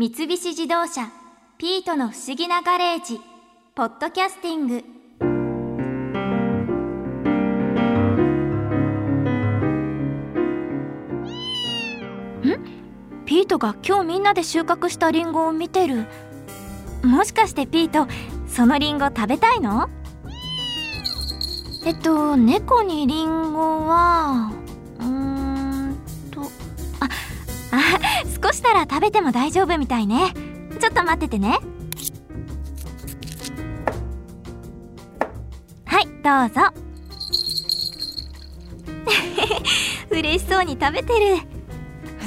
三菱自動車ピートの不思議なガレージポッドキャスティング。ん？ピートが今日みんなで収穫したリンゴを見てる？もしかしてピートそのリンゴ食べたいの？えっと猫にリンゴは少したら食べても大丈夫みたいね。ちょっと待っててね。はいどうぞ。嬉しそうに食べてる。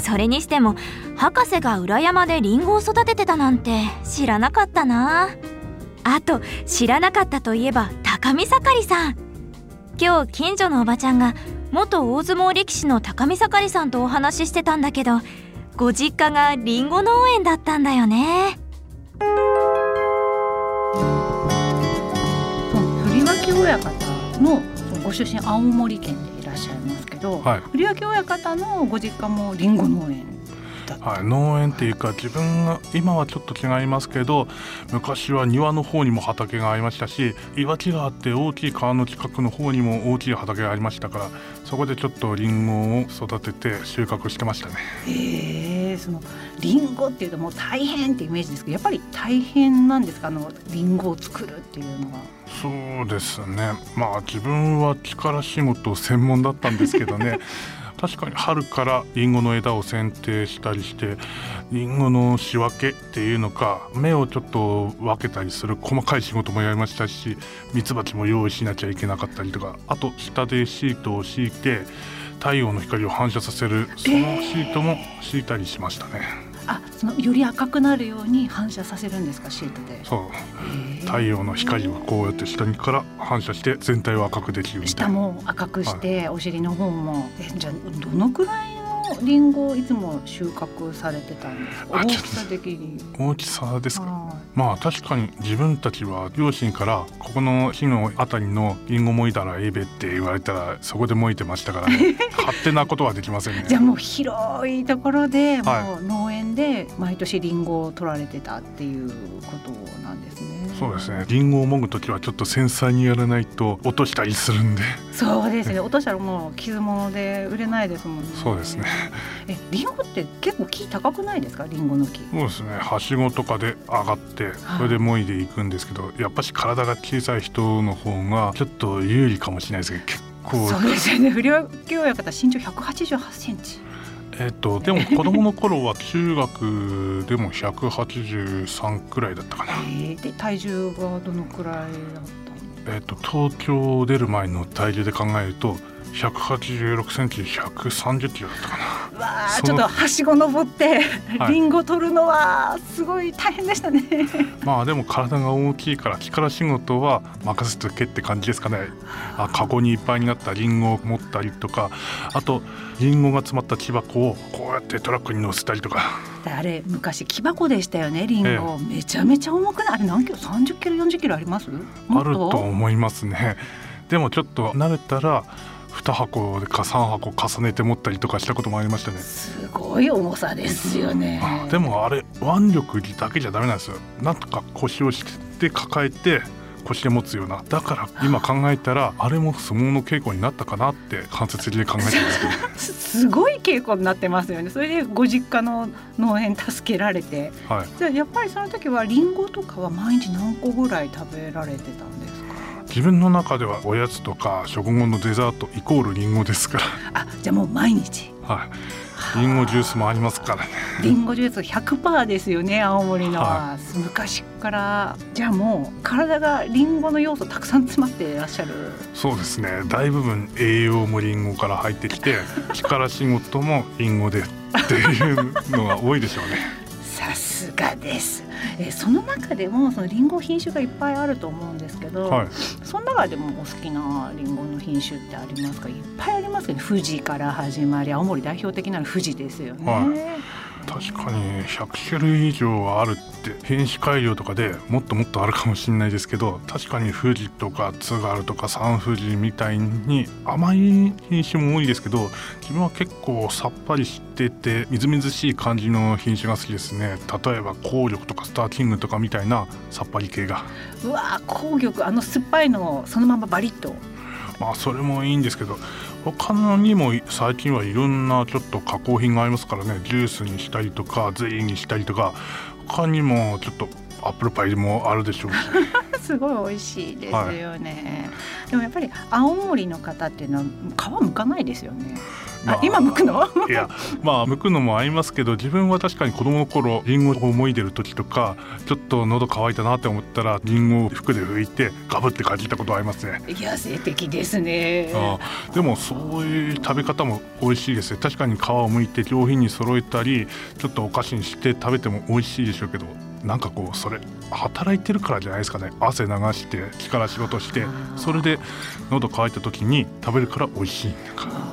それにしても博士が裏山でリンゴを育ててたなんて知らなかったな。あと知らなかったといえば高見盛さん。今日近所のおばちゃんが元大相撲力士の高見盛さんとお話ししてたんだけどご実家がリンゴ農園だったんだよね。振脇親方。のご出身青森県でいらっしゃいますけど、はい。振脇親方のご実家もリンゴ農園た、はい、農園っていうか自分が今はちょっと違いますけど昔は庭の方にも畑がありましたし岩木があって大きい川の近くの方にも大きい畑がありましたからそこでちょっとリンゴを育てて収穫してましたね。へえそのリンゴっていうともう大変ってイメージですけどやっぱり大変なんですか？あのリンゴを作るっていうのは。そうですね。まあ自分は力仕事専門だったんですけどね 確かに春からりんごの枝を剪定したりしてりんごの仕分けっていうのか芽をちょっと分けたりする細かい仕事もやりましたしミツバチも用意しなきゃいけなかったりとかあと下でシートを敷いて太陽の光を反射させるそのシートも敷いたりしましたね。あそのより赤くなるように反射させるんですか？シートで。そう。太陽の光をこうやって下にから反射して全体を赤くできるみた下いな。も赤くして、お尻の方も。えじゃあどのくらいのリンゴをいつも収穫されてたんですか？大きさ的に。大きさですか？はまあ確かに自分たちは両親からここの日のあたりのリンゴもいたらええべって言われたらそこでもいてましたからね。勝手なことはできませんね。いじゃあもう広いところでもはう農園で毎年リンゴを取られてたっていうことなんですね。そうですねリンゴをもぐ時はちょっと繊細にやらないと落としたりするんでそうですね。落としたらもう傷物で売れないですもんね。そうですね。え、リンゴって結構木高くないですか？リンゴの木。そうですねはしごとかで上がってそれでもいでいくんですけどやっぱし体が小さい人の方がちょっと有利かもしれないですけど結構そうですよね。不良教親方身長188センチ。えっとでも子供の頃は中学でも183くらいだったかな えーで体重がどのくらいだったの？えっと東京出る前の体重で考えると186センチ130キロだったかな。わあ、ちょっとはしご登ってはい。リンゴ取るのはすごい大変でしたね。まあでも体が大きいから力仕事は任せとけって感じですかね。あカゴにいっぱいになったリンゴを持ったりとかあとリンゴが詰まった木箱をこうやってトラックに乗せたりとか。あれ昔木箱でしたよねリンゴ、めちゃめちゃ重くない？あれ何キロ？30キロ40キロあります？もあると思いますね。でもちょっと慣れたら2箱か3箱重ねて持ったりとかしたこともありましたね。すごい重さですよね。あでもあれ腕力だけじゃダメなんですよ。なんとか腰をして抱えて腰で持つような。だから今考えたらあれも相撲の稽古になったかなって間接的に考えてますけど。すすごい稽古になってますよね。それでご実家の農園助けられて。はい。じゃあやっぱりその時はリンゴとかは毎日何個ぐらい食べられてたんですか？自分の中ではおやつとか食後のデザートイコールリンゴですかあじゃあもう毎日。ら、はい、リンゴジュースもありますからね。リンゴジュース100%ですよね青森の。は、は昔から。じゃあもう体がリンゴの要素たくさん詰まっていらっしゃる。そうですね。大部分栄養もリンゴから入ってきて力仕事もリンゴでっていうのが多いでしょうね。さすがです。えーその中でもそのリンゴ品種がいっぱいあると思うんですけど、はい。その中でもお好きなリンゴの品種ってありますか？いっぱいありますよね。富士から始まり青森代表的なの富士ですよね、は確かに100種類以上あるって品種改良とかでもっともっとあるかもしれないですけど確かに富士とか津軽とか三富士みたいに甘い品種も多いですけど自分は結構さっぱりしててみずみずしい感じの品種が好きですね。例えば紅緑とかスターキングとかみたいなさっぱり系が。うわー紅玉あの酸っぱいのをそのままバリッと。まあそれもいいんですけど他のにも最近はいろんなちょっと加工品がありますからね。ジュースにしたりとかゼリーにしたりとか他にもちょっとアップルパイもあるでしょうし。すごい美味しいですよね、はい、でもやっぱり青森の方っていうのは皮むかないですよねまあ、今剥くの？いやまあ剥くのも合いますけど自分は確かに子供の頃リンゴを思い出る時とかちょっと喉乾いたなって思ったらリンゴを服で拭いてガブって感じたことありますね。野生的ですね。あでもそういう食べ方も美味しいですね確かに皮を剥いて上品に揃えたりちょっとお菓子にして食べても美味しいでしょうけどなんかこうそれ働いてるからじゃないですかね。汗流して力仕事してそれで喉乾いた時に食べるから美味しい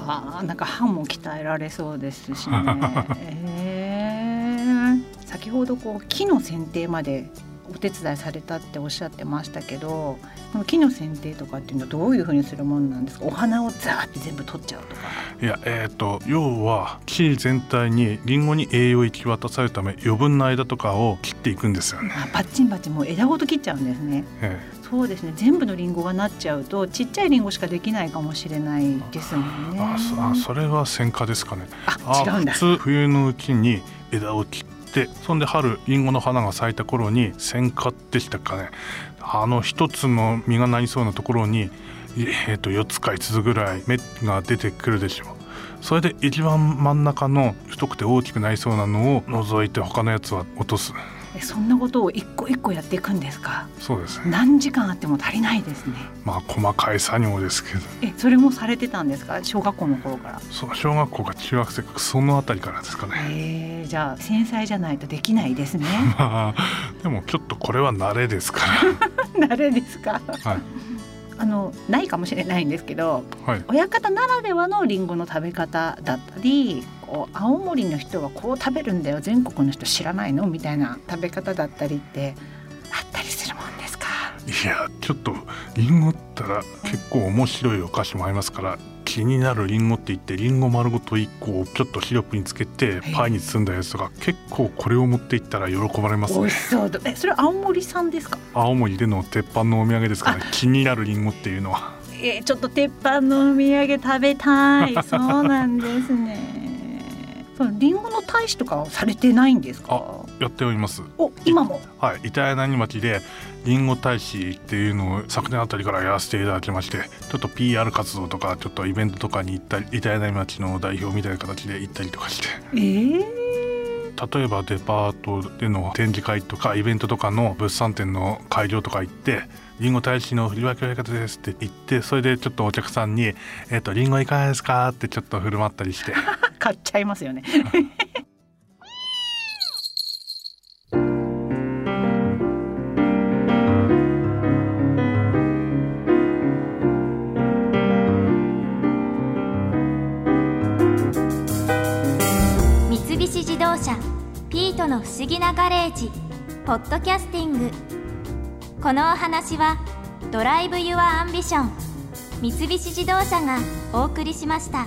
あなんか歯も鍛えられそうですしね、えー、先ほどこう木の剪定までお手伝いされたっておっしゃってましたけど木の剪定とかっていうのはどういうふうにするものなんですか？お花をザーって全部取っちゃうとか。いやえっ、ー、と要は木全体にリンゴに栄養を行き渡されるため余分な間とかを切っていくんですよね。あパッチンパッチンもう枝ごと切っちゃうんですね、ええ。そうですね。全部のリンゴがなっちゃうとちっちゃいリンゴしかできないかもしれないですもんね。あそれは選果ですかね。あ違うんだ。普通冬のうちに枝を切ってそんで春りんごの花が咲いた頃に選果でしたかねあの一つの実がなりそうなところに、えー、と4つか5つぐらい芽が出てくるでしょう。それで一番真ん中の太くて大きくなりそうなのを除いて他のやつは落とす。そんなことを一個一個やっていくんですか？そうですね。何時間あっても足りないですね。まあ細かい作業ですけど。えそれもされてたんですか？小学校の頃から。そう小学校か中学生かそのあたりからですかね。えー、じゃあ繊細じゃないとできないですね。まあでもちょっとこれは慣れですから。慣れですか？はい。あのないかもしれないんですけど、はい、親方ならではのりんごの食べ方だったり青森の人はこう食べるんだよ全国の人知らないの？みたいな食べ方だったりってあったりするもんですか？いやちょっとりんごったら結構面白いお菓子もありますから気になるりんごって言ってりんご丸ごと1個をちょっとシロップにつけてパイに包んだやつとか結構これを持っていったら喜ばれますね。美味しそうえそれ青森産ですか？青森での鉄板のお土産ですから、ね、気になるりんごっていうのは。えー、ちょっと鉄板のお土産食べたい。そうなんですねそのリンゴの大使とかはされてないんですか？やっております。お今も？はい。板柳町でりんご大使っていうのを昨年あたりからやらせていただきましてちょっと PR 活動とかちょっとイベントとかに行ったり板柳町の代表みたいな形で行ったりとかして。えー、例えばデパートでの展示会とかイベントとかの物産展の会場とか行ってりんご大使の振り分け方ですって言ってそれでちょっとお客さんに「えっ、ー、とりんごいかがですか?」ってちょっと振る舞ったりして買っちゃいますよね三菱自動車ピートの不思議なガレージポッドキャスティングこのお話は Drive your Ambition 三菱自動車がお送りしました。